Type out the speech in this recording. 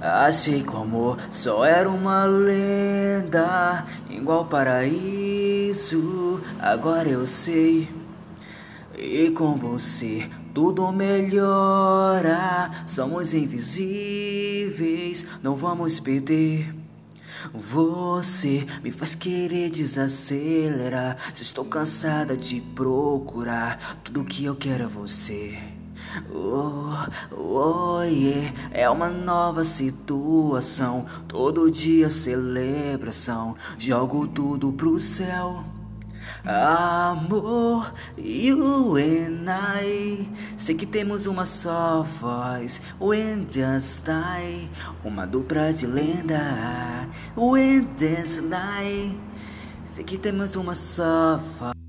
Achei que o amor só era uma lenda, igual paraíso. Agora eu sei. E com você tudo melhora. Somos invisíveis, não vamos perder. Você me faz querer desacelerar. Se estou cansada de procurar, tudo que eu quero é você. Oh, oh, yeah. É uma nova situação. Todo dia celebração. Jogo tudo pro céu. Amor, you and I Sei que temos uma só voz When just die Uma dupla de lenda When just die Sei que temos uma só voz